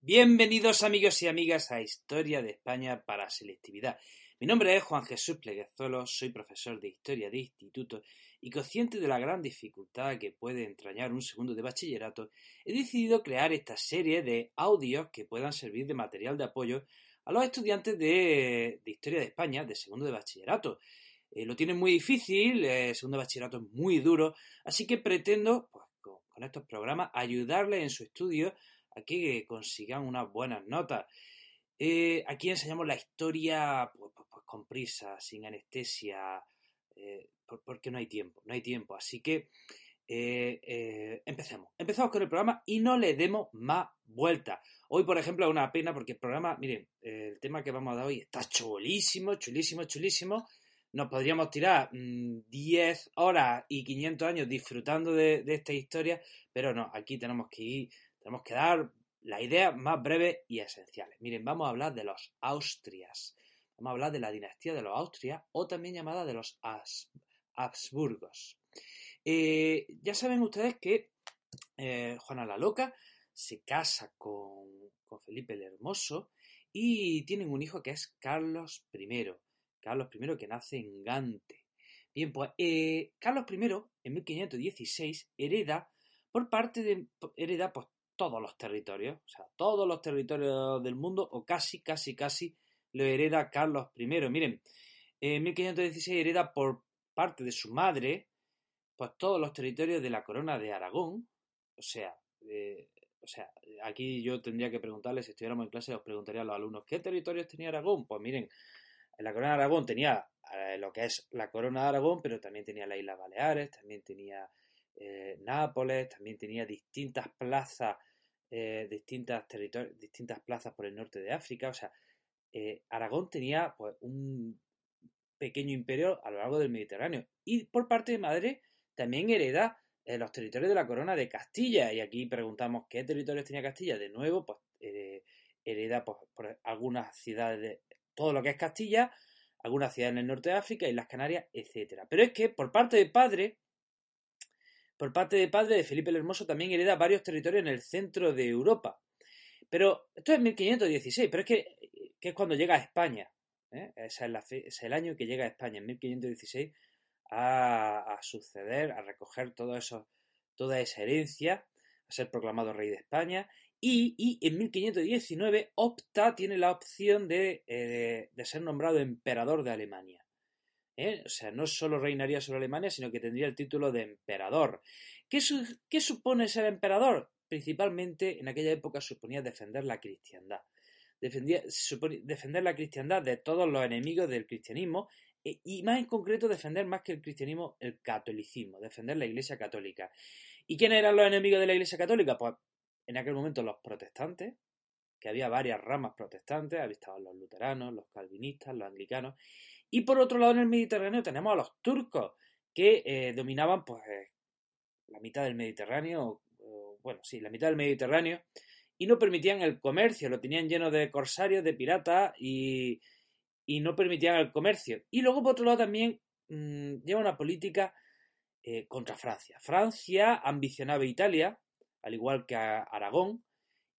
Bienvenidos amigos y amigas a Historia de España para Selectividad. Mi nombre es Juan Jesús Pleguezuelo, soy profesor de Historia de Instituto y consciente de la gran dificultad que puede entrañar un segundo de bachillerato, he decidido crear esta serie de audios que puedan servir de material de apoyo a los estudiantes de, Historia de España de segundo de bachillerato. Eh, lo tienen muy difícil, el segundo de bachillerato es muy duro, así que pretendo, pues, con, con estos programas, ayudarles en su estudio que consigan unas buenas notas. Eh, aquí enseñamos la historia pues, pues, pues, con prisa, sin anestesia, eh, porque no hay tiempo, no hay tiempo. Así que eh, empecemos. Empezamos con el programa y no le demos más vueltas. Hoy, por ejemplo, es una pena porque el programa, miren, el tema que vamos a dar hoy está chulísimo, chulísimo, chulísimo. Nos podríamos tirar 10 mm, horas y 500 años disfrutando de, de esta historia, pero no, aquí tenemos que ir tenemos que dar la idea más breve y esenciales. Miren, vamos a hablar de los Austrias. Vamos a hablar de la dinastía de los Austrias o también llamada de los Habsburgos. Eh, ya saben ustedes que eh, Juana la Loca se casa con, Felipe el Hermoso y tienen un hijo que es Carlos I. Carlos I que nace en Gante. Bien, pues eh, Carlos I en 1516 hereda por parte de hereda pues, todos los territorios, o sea, todos los territorios del mundo, o casi, casi, casi, lo hereda Carlos I. Miren, en 1516 hereda por parte de su madre, pues todos los territorios de la corona de Aragón, o sea, o sea, aquí yo tendría que preguntarles, si estuviéramos en clase, os preguntaría a los alumnos, ¿qué territorios tenía Aragón? Pues miren, en la corona de Aragón tenía eh, lo que es la corona de Aragón, pero también tenía las Islas Baleares, también tenía eh, Nápoles, también tenía distintas plazas eh, distintas, distintas plazas por el norte de África. O sea, eh, Aragón tenía pues, un pequeño imperio a lo largo del Mediterráneo. Y por parte de madre también hereda eh, los territorios de la corona de Castilla. Y aquí preguntamos qué territorios tenía Castilla. De nuevo, pues hereda pues, por algunas ciudades de todo lo que es Castilla, algunas ciudades en el norte de África, y las Canarias, etcétera. Pero es que por parte de padre por parte de padre de Felipe el Hermoso también hereda varios territorios en el centro de Europa. Pero esto es 1516, pero es que, es cuando llega a España. ¿eh? es, es, el año que llega a España, en 1516, a, suceder, a recoger todo eso, toda esa herencia, a ser proclamado rey de España. Y, en 1519 opta, tiene la opción eh, de ser nombrado emperador de Alemania. ¿Eh? O sea, no solo reinaría sobre Alemania, sino que tendría el título de emperador. ¿Qué, supone ser emperador? Principalmente en aquella época suponía defender la cristiandad. Defender la cristiandad de todos los enemigos del cristianismo e, y más en concreto defender más que el cristianismo el catolicismo, defender la iglesia católica. ¿Y quiénes eran los enemigos de la iglesia católica? Pues en aquel momento los protestantes, que había varias ramas protestantes, había estaban los luteranos, los calvinistas, los anglicanos, y por otro lado, en el Mediterráneo tenemos a los turcos, que eh, dominaban pues eh, la mitad del Mediterráneo, bueno, sí, la mitad del Mediterráneo, y no permitían el comercio, lo tenían lleno de corsarios, de piratas, y, no permitían el comercio. Y luego, por otro lado, también mm, lleva una política eh, contra Francia. Francia ambicionaba Italia, al igual que Aragón,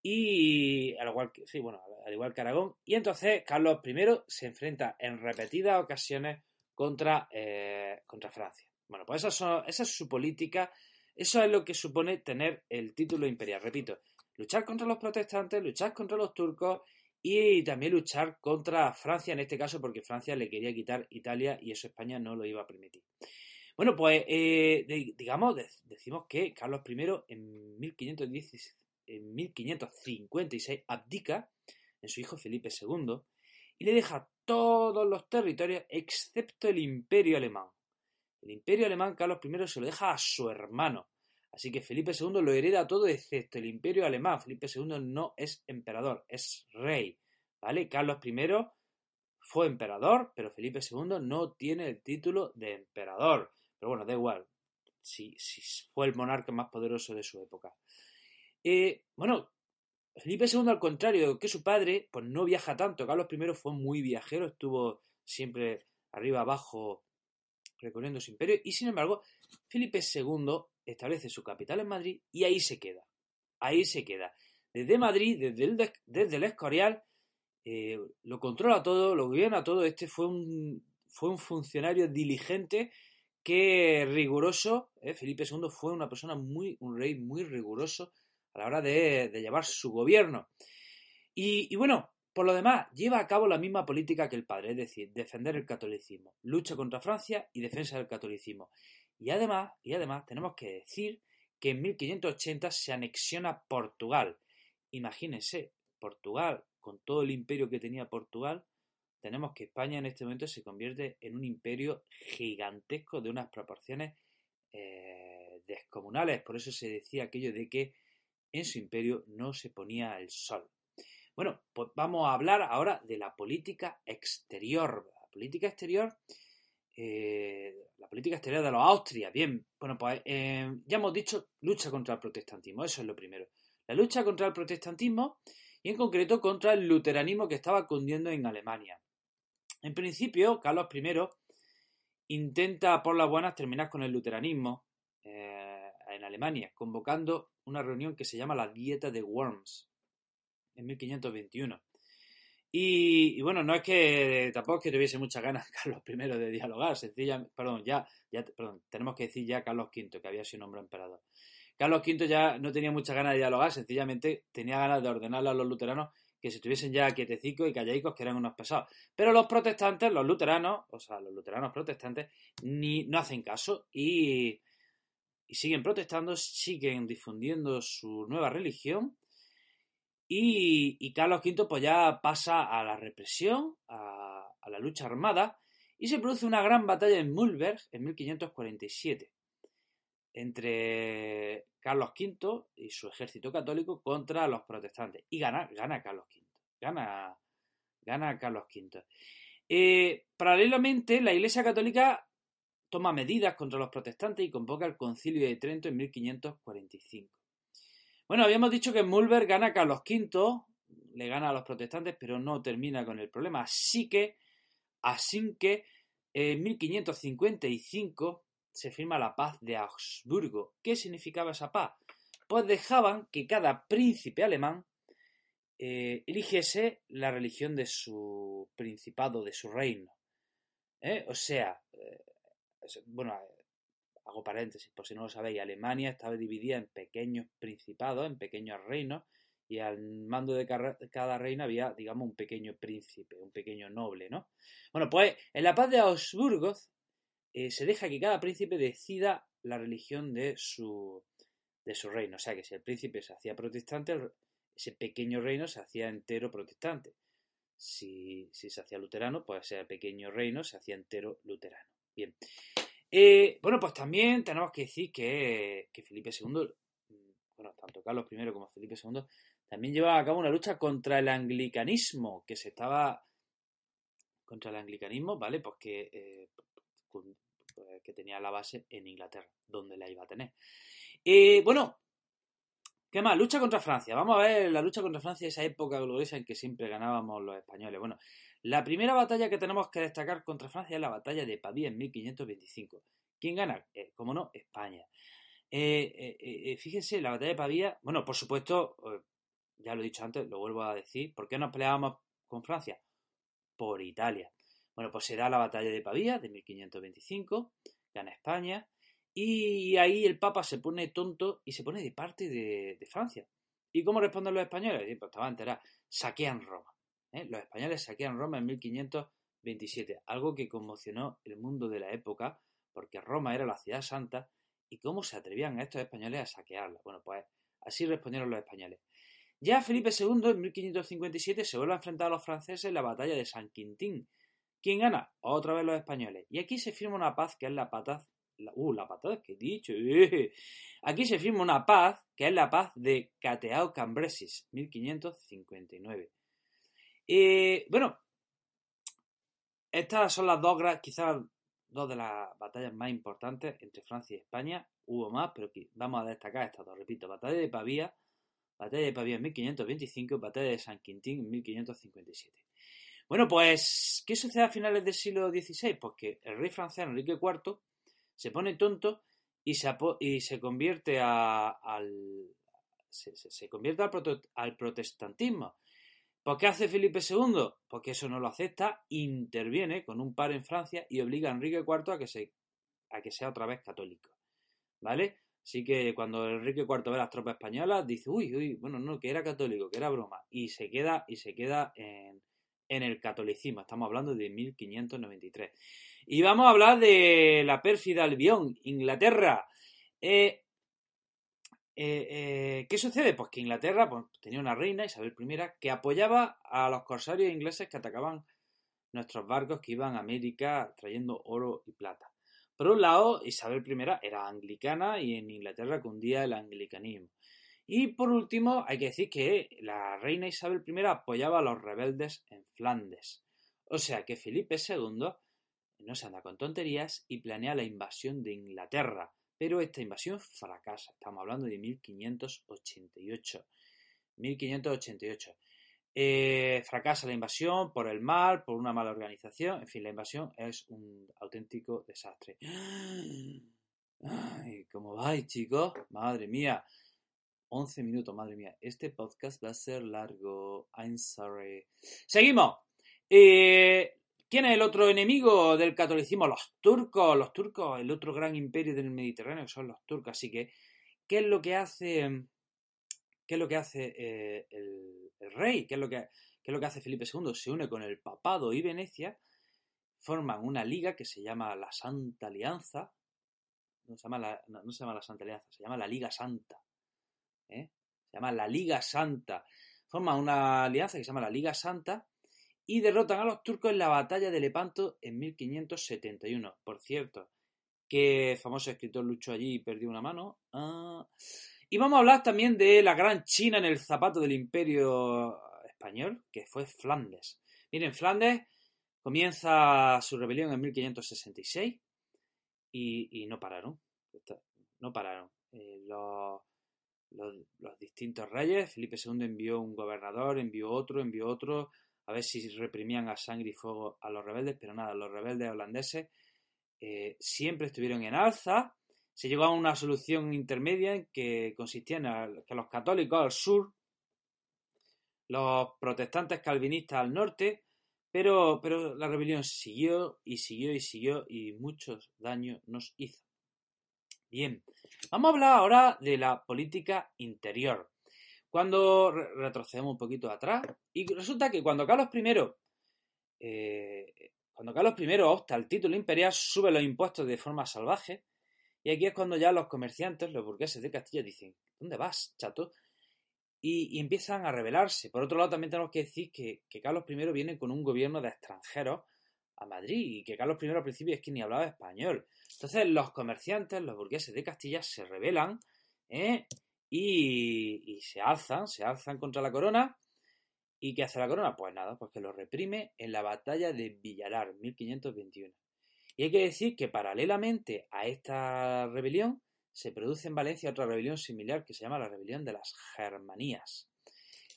y al igual que, sí, bueno, al igual que Aragón. Y entonces Carlos I se enfrenta en repetidas ocasiones contra, eh, contra Francia. Bueno, pues esa, esa es su política, eso es lo que supone tener el título imperial. Repito, luchar contra los protestantes, luchar contra los turcos y también luchar contra Francia en este caso porque Francia le quería quitar Italia y eso España no lo iba a permitir. Bueno, pues eh, digamos, decimos que Carlos I en 1516 en 1556 abdica en su hijo Felipe II y le deja todos los territorios excepto el imperio alemán. El imperio alemán Carlos I se lo deja a su hermano. Así que Felipe II lo hereda todo excepto el imperio alemán. Felipe II no es emperador, es rey. ¿Vale? Carlos I fue emperador, pero Felipe II no tiene el título de emperador. Pero bueno, da igual. Si, si fue el monarca más poderoso de su época. Eh, bueno, Felipe II, al contrario que su padre, pues no viaja tanto. Carlos I fue muy viajero, estuvo siempre arriba, abajo, recorriendo su imperio. Y sin embargo, Felipe II establece su capital en Madrid y ahí se queda. Ahí se queda. desde Madrid, desde el, desde el Escorial, eh, lo controla todo, lo gobierna todo. Este fue un, fue un funcionario diligente que riguroso. Eh, Felipe II fue una persona muy, un rey muy riguroso a la hora de, llevar su gobierno. Y, bueno, por lo demás, lleva a cabo la misma política que el padre, es decir, defender el catolicismo, lucha contra Francia y defensa del catolicismo. Y además, y además tenemos que decir que en 1580 se anexiona Portugal. Imagínense, Portugal, con todo el imperio que tenía Portugal, tenemos que España en este momento se convierte en un imperio gigantesco de unas proporciones eh, descomunales. Por eso se decía aquello de que en su imperio no se ponía el sol. Bueno, pues vamos a hablar ahora de la política exterior. La política exterior, eh, la política exterior de los Austria. Bien, bueno, pues eh, ya hemos dicho lucha contra el protestantismo, eso es lo primero. La lucha contra el protestantismo y en concreto contra el luteranismo que estaba cundiendo en Alemania. En principio, Carlos I intenta por las buenas terminar con el luteranismo eh, en Alemania, convocando una reunión que se llama la Dieta de Worms en 1521. Y, bueno, no es que tampoco es que tuviese muchas ganas Carlos I de dialogar, sencillamente, perdón, ya, ya perdón, tenemos que decir ya Carlos V, que había sido nombrado emperador. Carlos V ya no tenía muchas ganas de dialogar, sencillamente tenía ganas de ordenarle a los luteranos que se estuviesen ya quietecicos y callaicos, que eran unos pesados. Pero los protestantes, los luteranos, o sea, los luteranos protestantes, ni, no hacen caso y, siguen protestando, siguen difundiendo su nueva religión. Y, Carlos V pues ya pasa a la represión, a, la lucha armada, y se produce una gran batalla en Mulberg en 1547 entre Carlos V y su ejército católico contra los protestantes. Y gana, gana Carlos V. Gana, gana Carlos V. Eh, paralelamente, la Iglesia Católica toma medidas contra los protestantes y convoca el Concilio de Trento en 1545. Bueno, habíamos dicho que Mulberg gana Carlos V, le gana a los protestantes, pero no termina con el problema. Así que, así que en 1555 se firma la paz de Augsburgo. ¿Qué significaba esa paz? Pues dejaban que cada príncipe alemán eh, eligiese la religión de su principado, de su reino. ¿Eh? O sea, eh, bueno, hago paréntesis, por si no lo sabéis, Alemania estaba dividida en pequeños principados, en pequeños reinos, y al mando de cada reino había, digamos, un pequeño príncipe, un pequeño noble, ¿no? Bueno, pues en la paz de Augsburgo eh, se deja que cada príncipe decida la religión de su, de su reino. O sea que si el príncipe se hacía protestante, ese pequeño reino se hacía entero protestante. Si, se hacía luterano, pues ese pequeño reino se hacía entero luterano. Eh, bueno, pues también tenemos que decir que, Felipe II, bueno, tanto Carlos I como Felipe II, también llevaba a cabo una lucha contra el anglicanismo, que se estaba contra el anglicanismo, ¿vale? Pues que eh, pues, que tenía la base en Inglaterra, donde la iba a tener. Bueno, ¿qué más? Lucha contra Francia. Vamos a ver la lucha contra Francia, esa época gloriosa en que siempre ganábamos los españoles. Bueno, la primera batalla que tenemos que destacar contra Francia es la batalla de Pavía en 1525. ¿Quién gana? Eh, como no, España. Eh, eh, fíjense, la batalla de Pavía, bueno, por supuesto, ya lo he dicho antes, lo vuelvo a decir, ¿por qué nos peleábamos con Francia? Por Italia. Bueno, pues se da la batalla de Pavía de 1525, gana España, y ahí el Papa se pone tonto y se pone de parte de, Francia. ¿Y cómo responden los españoles? Pues estaba enterado, saquean Roma. ¿Eh? Los españoles saquean Roma en 1527, algo que conmocionó el mundo de la época, porque Roma era la ciudad santa, y cómo se atrevían a estos españoles a saquearla. Bueno, pues así respondieron los españoles. Ya Felipe II en 1557 se vuelve a enfrentar a los franceses en la batalla de San Quintín, ¿Quién gana? Otra vez los españoles. Y aquí se firma una paz que es la paz. uh, la paz que he dicho. Aquí se firma una paz que es la paz de Cateao Cambresis, 1559. Y bueno, estas son las dos, quizás dos de las batallas más importantes entre Francia y España. Hubo más, pero vamos a destacar estas dos. Repito, batalla de Pavía, batalla de Pavía en 1525, batalla de San Quintín en 1557. Bueno, pues, ¿qué sucede a finales del siglo XVI? Pues que el rey francés Enrique IV se pone tonto y se, y se convierte al, se, convierte al, protestantismo. ¿Por qué hace Felipe II? Porque eso no lo acepta, interviene con un par en Francia y obliga a Enrique IV a que, sea otra vez católico. ¿Vale? Así que cuando Enrique IV ve las tropas españolas, dice, uy, uy, bueno, no, que era católico, que era broma. Y se queda, y se queda en, en el catolicismo. Estamos hablando de 1593. Y vamos a hablar de la pérfida Albión, Inglaterra. Eh, eh, eh, ¿Qué sucede? Pues que Inglaterra pues, tenía una reina, Isabel I, que apoyaba a los corsarios ingleses que atacaban nuestros barcos que iban a América trayendo oro y plata. Por un lado, Isabel I era anglicana y en Inglaterra cundía el anglicanismo. Y por último, hay que decir que la reina Isabel I apoyaba a los rebeldes en Flandes. O sea que Felipe II no se anda con tonterías y planea la invasión de Inglaterra. Pero esta invasión fracasa. Estamos hablando de 1588. 1588. Eh, fracasa la invasión por el mal, por una mala organización. En fin, la invasión es un auténtico desastre. Ay, ¿Cómo vais, chicos? Madre mía. 11 minutos, madre mía. Este podcast va a ser largo. I'm sorry. Seguimos. Eh, ¿Quién es el otro enemigo del catolicismo? Los turcos, los turcos, el otro gran imperio del Mediterráneo son los turcos. Así que, ¿qué es lo que hace, qué es lo que hace eh, el, rey? ¿Qué es, lo que, ¿Qué es lo que hace Felipe II? Se une con el papado y Venecia, forman una liga que se llama la Santa Alianza. No se llama la, no, se llama la Santa Alianza, se llama la Liga Santa. ¿eh? Se llama la Liga Santa. Forman una alianza que se llama la Liga Santa y derrotan a los turcos en la batalla de Lepanto en 1571. Por cierto, que famoso escritor luchó allí y perdió una mano. Ah. Y vamos a hablar también de la gran China en el zapato del imperio español, que fue Flandes. Miren, Flandes comienza su rebelión en 1566 y, no pararon. No pararon. Eh, los, los distintos reyes, Felipe II envió un gobernador, envió otro, envió otro, a ver si reprimían a sangre y fuego a los rebeldes, pero nada, los rebeldes holandeses eh, siempre estuvieron en alza. Se llegó a una solución intermedia que consistía en que los católicos al sur, los protestantes calvinistas al norte, pero, pero la rebelión siguió y siguió y siguió y muchos daños nos hizo. Bien, vamos a hablar ahora de la política interior. Cuando retrocedemos un poquito atrás, y resulta que cuando Carlos I, eh, cuando Carlos I opta al título imperial, sube los impuestos de forma salvaje, y aquí es cuando ya los comerciantes, los burgueses de Castilla, dicen, ¿dónde vas, chato? Y, empiezan a rebelarse. Por otro lado, también tenemos que decir que, Carlos I viene con un gobierno de extranjeros a Madrid y que Carlos I al principio es que ni hablaba español. Entonces los comerciantes, los burgueses de Castilla se rebelan ¿eh? Y, se alzan, se alzan contra la corona. ¿Y qué hace la corona? Pues nada, pues que lo reprime en la batalla de Villalar, 1521. Y hay que decir que paralelamente a esta rebelión se produce en Valencia otra rebelión similar que se llama la rebelión de las Germanías.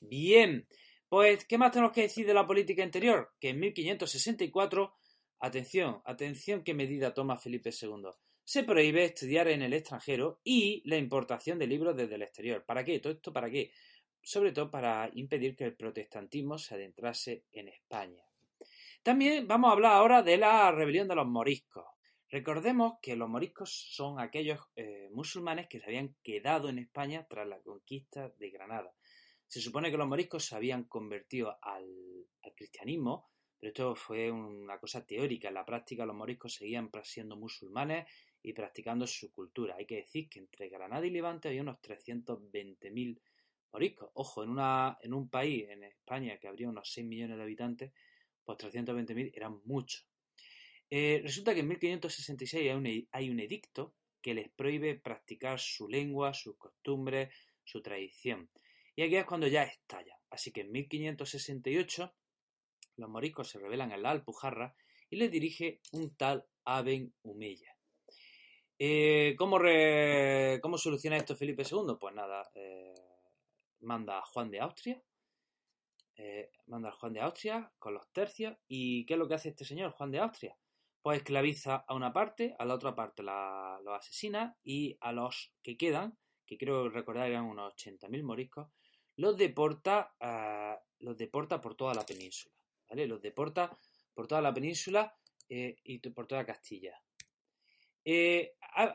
Bien, pues ¿qué más tenemos que decir de la política interior? Que en 1564, atención, atención qué medida toma Felipe II se prohíbe estudiar en el extranjero y la importación de libros desde el exterior. ¿Para qué? ¿Todo esto para qué? Sobre todo para impedir que el protestantismo se adentrase en España. También vamos a hablar ahora de la rebelión de los moriscos. Recordemos que los moriscos son aquellos eh, musulmanes que se habían quedado en España tras la conquista de Granada. Se supone que los moriscos se habían convertido al cristianismo, pero esto fue una cosa teórica. En la práctica los moriscos seguían siendo musulmanes y practicando su cultura. Hay que decir que entre Granada y Levante había unos 320.000 moriscos. Ojo, en, una, en un país, en España, que habría unos 6 millones de habitantes, pues 320.000 eran muchos. Eh, resulta que en 1566 hay un, hay un edicto que les prohíbe practicar su lengua, sus costumbres, su tradición. Y aquí es cuando ya estalla. Así que en 1568 los moriscos se rebelan en la Alpujarra y les dirige un tal Aben Humeya. Eh, ¿cómo, soluciona esto Felipe II? Pues nada, eh, manda a Juan de Austria, eh, manda a Juan de Austria con los tercios. ¿Y qué es lo que hace este señor, Juan de Austria? Pues esclaviza a una parte, a la otra parte la, los asesina y a los que quedan, que creo recordar eran unos 80.000 moriscos, los deporta, los deporta por toda la península, ¿vale? Los deporta por toda la península y por toda Castilla. Eh,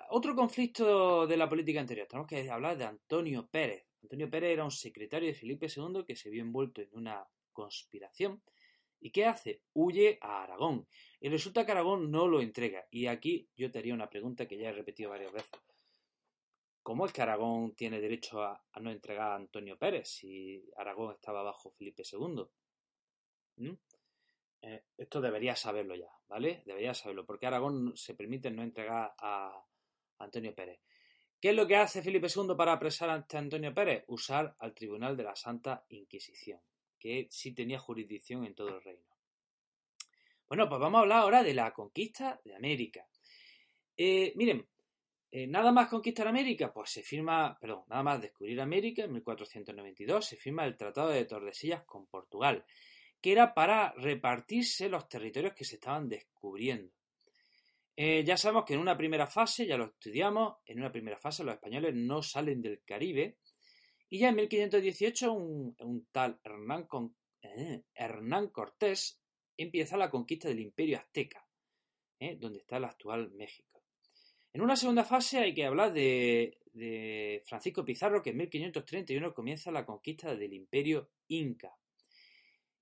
otro conflicto de la política anterior, tenemos que hablar de Antonio Pérez. Antonio Pérez era un secretario de Felipe II que se vio envuelto en una conspiración. ¿Y qué hace? Huye a Aragón. Y resulta que Aragón no lo entrega. Y aquí yo te haría una pregunta que ya he repetido varias veces. ¿Cómo es que Aragón tiene derecho a, no entregar a Antonio Pérez si Aragón estaba bajo Felipe II? ¿Mm? Eh, esto debería saberlo ya, ¿vale? Debería saberlo, porque Aragón se permite no entregar a Antonio Pérez. ¿Qué es lo que hace Felipe II para apresar a Antonio Pérez? Usar al Tribunal de la Santa Inquisición, que sí tenía jurisdicción en todo el reino. Bueno, pues vamos a hablar ahora de la conquista de América. Eh, miren, eh, nada más conquistar América, pues se firma, perdón, nada más descubrir América en 1492 se firma el Tratado de Tordesillas con Portugal, que era para repartirse los territorios que se estaban descubriendo. Eh, ya sabemos que en una primera fase, ya lo estudiamos, en una primera fase los españoles no salen del Caribe y ya en 1518 un, tal Hernán, eh, Hernán, Cortés empieza la conquista del imperio azteca, eh, donde está el actual México. En una segunda fase hay que hablar de, de Francisco Pizarro, que en 1531 comienza la conquista del imperio inca.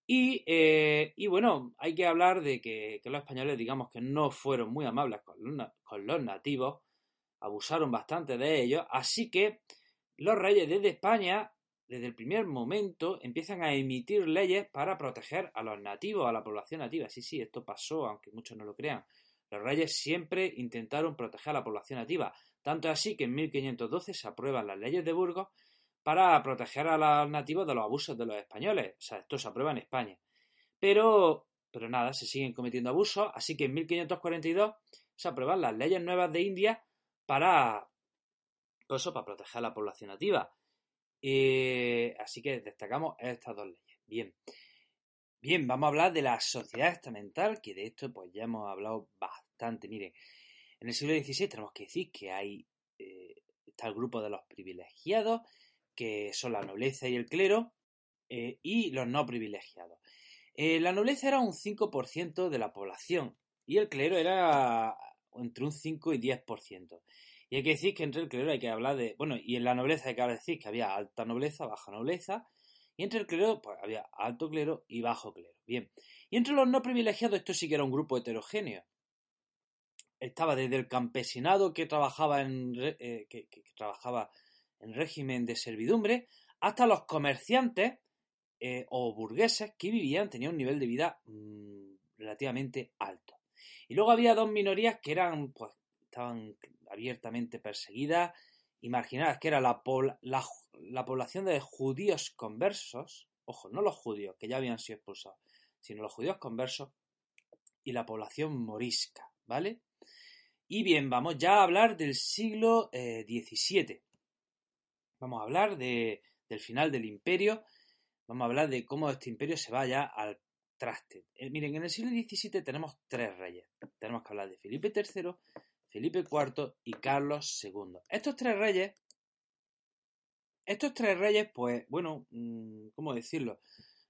Eh, y, bueno, hay que hablar de que, los españoles, digamos que no fueron muy amables con los, nativos, abusaron bastante de ellos, así que los reyes desde España, desde el primer momento, empiezan a emitir leyes para proteger a los nativos, a la población nativa. Sí, sí, esto pasó, aunque muchos no lo crean. Los reyes siempre intentaron proteger a la población nativa, tanto así que en 1512 se aprueban las leyes de Burgos para proteger a los nativos de los abusos de los españoles. O sea, esto se aprueba en España. Pero, pero nada, se siguen cometiendo abusos, así que en 1542 se aprueban las leyes nuevas de India para, pues eso, para proteger a la población nativa. así que destacamos estas dos leyes. Bien. Bien, vamos a hablar de la sociedad estamental, que de esto pues ya hemos hablado bastante. Miren, en el siglo XVI tenemos que decir que hay eh, está el grupo de los privilegiados, que son la nobleza y el clero, eh, y los no privilegiados. Eh, la nobleza era un 5% de la población y el clero era entre un 5 y 10%. Y hay que decir que entre el clero hay que hablar de, bueno, y en la nobleza hay que decir que había alta nobleza, baja nobleza, y entre el clero pues había alto clero y bajo clero. Bien. Y entre los no privilegiados esto sí que era un grupo heterogéneo. Estaba desde el campesinado que trabajaba en eh, que trabajaba en régimen de servidumbre, hasta los comerciantes eh, o burgueses que vivían, tenían un nivel de vida mm, relativamente alto. Y luego había dos minorías que eran, pues, estaban abiertamente perseguidas y marginadas, que era la, la población de judíos conversos, ojo, no los judíos que ya habían sido expulsados, sino los judíos conversos y la población morisca, ¿vale? Y bien, vamos ya a hablar del siglo XVII. Vamos a hablar de, del final del imperio. Vamos a hablar de cómo este imperio se vaya al traste. Eh, miren, en el siglo XVII tenemos tres reyes. Tenemos que hablar de Felipe III, Felipe IV y Carlos II. Estos tres reyes, estos tres reyes, pues, bueno, mm, ¿cómo decirlo?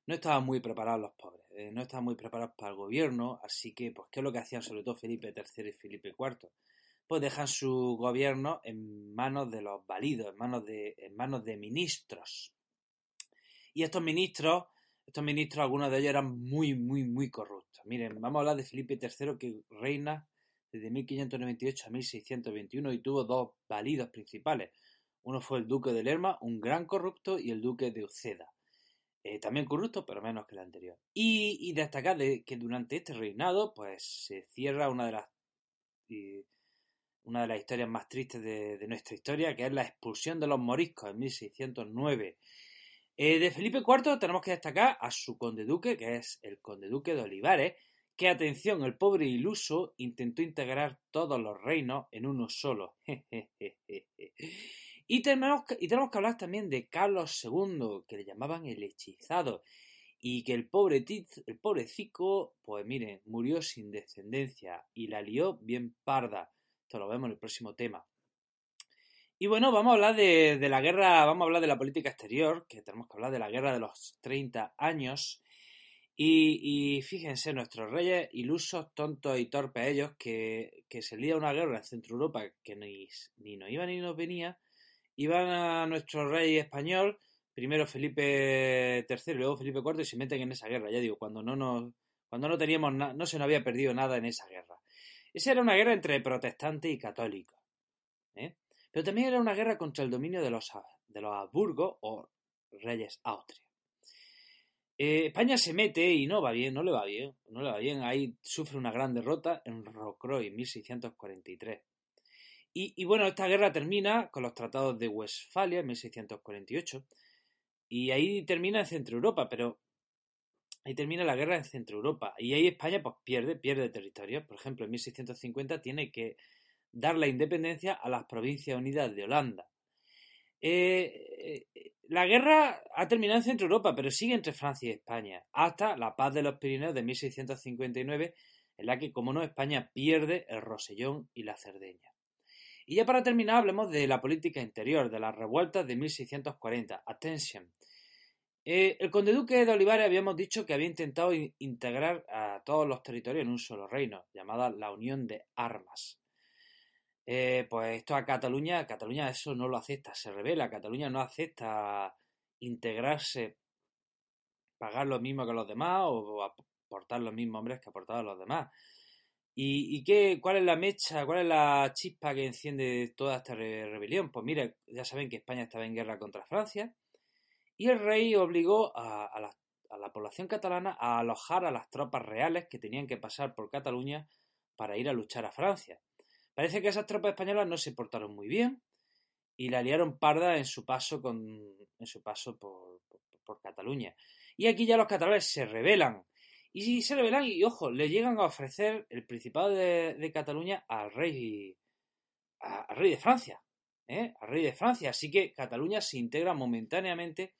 No estaban muy preparados los pobres, eh, no estaban muy preparados para el gobierno, así que, pues, ¿qué es lo que hacían sobre todo Felipe III y Felipe IV? Pues dejan su gobierno en manos de los válidos, en manos de, en manos de ministros. Y estos ministros, estos ministros, algunos de ellos eran muy, muy, muy corruptos. Miren, vamos a hablar de Felipe III, que reina desde 1598 a 1621 y tuvo dos válidos principales. Uno fue el duque de Lerma, un gran corrupto, y el duque de Uceda. Eh, también corrupto, pero menos que el anterior. Y, destacar que durante este reinado, pues se cierra una de las una de las historias más tristes de, nuestra historia, que es la expulsión de los moriscos en 1609. Eh, de Felipe IV tenemos que destacar a su conde duque, que es el conde duque de Olivares, que atención, el pobre iluso intentó integrar todos los reinos en uno solo. y, tenemos que, y tenemos que hablar también de Carlos II, que le llamaban el hechizado, y que el pobre el pobrecico, pues miren, murió sin descendencia y la lió bien parda. Esto lo vemos en el próximo tema. Y bueno, vamos a hablar de, la guerra, vamos a hablar de la política exterior, que tenemos que hablar de la guerra de los 30 años. Y, fíjense, nuestros reyes ilusos, tontos y torpes ellos, que, que se lía una guerra en Centro Europa que ni, ni nos iba ni nos venía, iban a nuestro rey español, primero Felipe III luego Felipe IV, y se meten en esa guerra. Ya digo, cuando no nos, cuando no teníamos no se nos había perdido nada en esa guerra. Esa era una guerra entre protestantes y católicos. ¿eh? Pero también era una guerra contra el dominio de los, de los Habsburgo o reyes Austria. Eh, España se mete y no va bien, no le va bien, no le va bien. Ahí sufre una gran derrota en Rocroi en 1643. Y, y, bueno, esta guerra termina con los tratados de Westfalia en 1648. Y ahí termina en Centro Europa, pero ahí termina la guerra en Centro Europa. Y ahí España pues pierde, pierde territorio. Por ejemplo, en 1650 tiene que dar la independencia a las Provincias Unidas de Holanda. Eh, eh, la guerra ha terminado en Centro Europa, pero sigue entre Francia y España, hasta la paz de los Pirineos de 1659, en la que, como no, España pierde el Rosellón y la Cerdeña. Y ya para terminar, hablemos de la política interior, de las revueltas de 1640. Attention. Eh, el conde duque de Olivares habíamos dicho que había intentado integrar a todos los territorios en un solo reino, llamada la Unión de Armas. Eh, pues esto a Cataluña, Cataluña eso no lo acepta, se revela, Cataluña no acepta integrarse, pagar lo mismo que los demás o aportar los mismos hombres que aportaban los demás. ¿Y, qué, cuál es la mecha, cuál es la chispa que enciende toda esta rebelión? Pues mire, ya saben que España estaba en guerra contra Francia y el rey obligó a, la, población catalana a alojar a las tropas reales que tenían que pasar por Cataluña para ir a luchar a Francia. Parece que esas tropas españolas no se portaron muy bien y la liaron parda en su paso, con, en su paso por, por, Cataluña. Y aquí ya los catalanes se rebelan. Y se rebelan y, ojo, le llegan a ofrecer el Principado de, Cataluña al rey, al rey de Francia. ¿eh? Al rey de Francia. Así que Cataluña se integra momentáneamente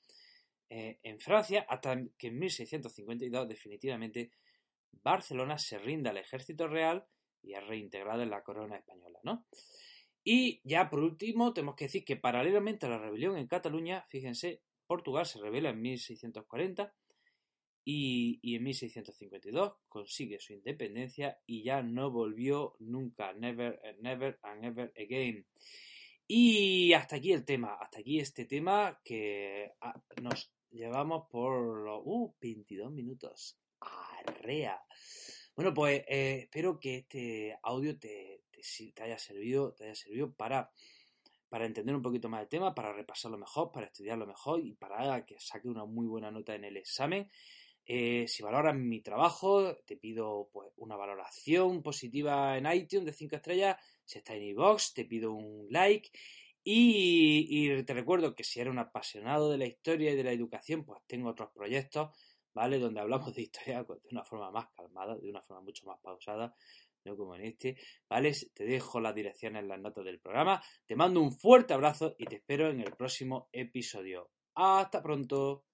eh, en Francia hasta que en 1652 definitivamente Barcelona se rinda al ejército real y es reintegrada en la corona española, ¿no? Y ya por último, tenemos que decir que paralelamente a la rebelión en Cataluña, fíjense, Portugal se rebela en 1640 y, y, en 1652 consigue su independencia y ya no volvió nunca, never, never and ever again. Y hasta aquí el tema, hasta aquí este tema que ah, nos llevamos por los uh, 22 minutos. Arrea. Bueno, pues eh, espero que este audio te, haya servido, te haya servido para, para entender un poquito más el tema, para repasarlo mejor, para estudiarlo mejor y para que saque una muy buena nota en el examen. Eh, si valoras mi trabajo, te pido pues, una valoración positiva en iTunes de 5 estrellas. Si está en iVoox, te pido un like. Y, te recuerdo que si eres un apasionado de la historia y de la educación, pues tengo otros proyectos ¿vale? Donde hablamos de historia pues, de una forma más calmada, de una forma mucho más pausada, no como en este, ¿vale? Te dejo las direcciones en las notas del programa, te mando un fuerte abrazo y te espero en el próximo episodio. Hasta pronto.